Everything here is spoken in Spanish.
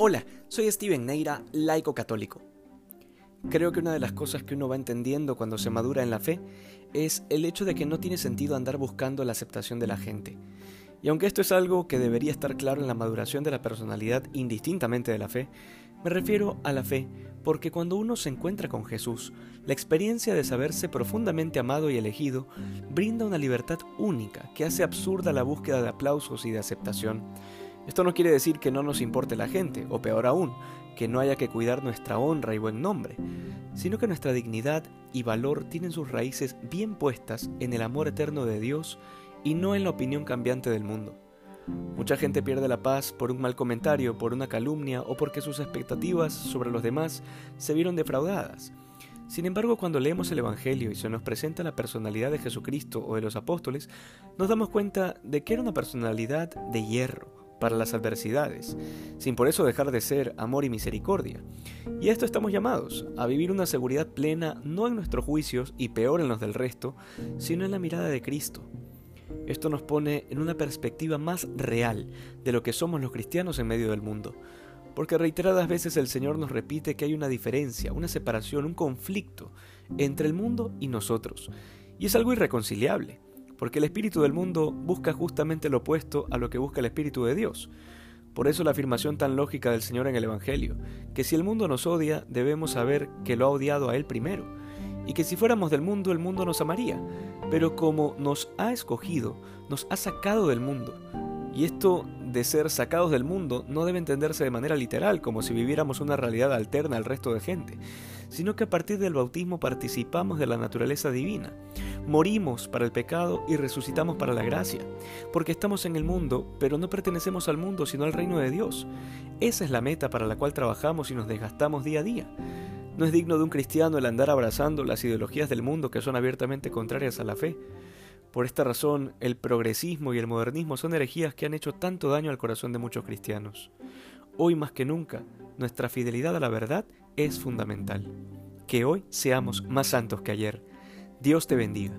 Hola, soy Steven Neira, laico católico. Creo que una de las cosas que uno va entendiendo cuando se madura en la fe es el hecho de que no tiene sentido andar buscando la aceptación de la gente. Y aunque esto es algo que debería estar claro en la maduración de la personalidad indistintamente de la fe, me refiero a la fe porque cuando uno se encuentra con Jesús, la experiencia de saberse profundamente amado y elegido brinda una libertad única que hace absurda la búsqueda de aplausos y de aceptación. Esto no quiere decir que no nos importe la gente, o peor aún, que no haya que cuidar nuestra honra y buen nombre, sino que nuestra dignidad y valor tienen sus raíces bien puestas en el amor eterno de Dios y no en la opinión cambiante del mundo. Mucha gente pierde la paz por un mal comentario, por una calumnia o porque sus expectativas sobre los demás se vieron defraudadas. Sin embargo, cuando leemos el Evangelio y se nos presenta la personalidad de Jesucristo o de los apóstoles, nos damos cuenta de que era una personalidad de hierro, para las adversidades, sin por eso dejar de ser amor y misericordia. Y a esto estamos llamados, a vivir una seguridad plena no en nuestros juicios y peor en los del resto, sino en la mirada de Cristo. Esto nos pone en una perspectiva más real de lo que somos los cristianos en medio del mundo, porque reiteradas veces el Señor nos repite que hay una diferencia, una separación, un conflicto entre el mundo y nosotros, y es algo irreconciliable porque el espíritu del mundo busca justamente lo opuesto a lo que busca el espíritu de Dios. Por eso la afirmación tan lógica del Señor en el Evangelio, que si el mundo nos odia, debemos saber que lo ha odiado a Él primero, y que si fuéramos del mundo, el mundo nos amaría, pero como nos ha escogido, nos ha sacado del mundo. Y esto de ser sacados del mundo no debe entenderse de manera literal, como si viviéramos una realidad alterna al resto de gente, sino que a partir del bautismo participamos de la naturaleza divina. Morimos para el pecado y resucitamos para la gracia, porque estamos en el mundo, pero no pertenecemos al mundo, sino al reino de Dios. Esa es la meta para la cual trabajamos y nos desgastamos día a día. No es digno de un cristiano el andar abrazando las ideologías del mundo que son abiertamente contrarias a la fe. Por esta razón, el progresismo y el modernismo son herejías que han hecho tanto daño al corazón de muchos cristianos. Hoy más que nunca, nuestra fidelidad a la verdad es fundamental. Que hoy seamos más santos que ayer Dios te bendiga.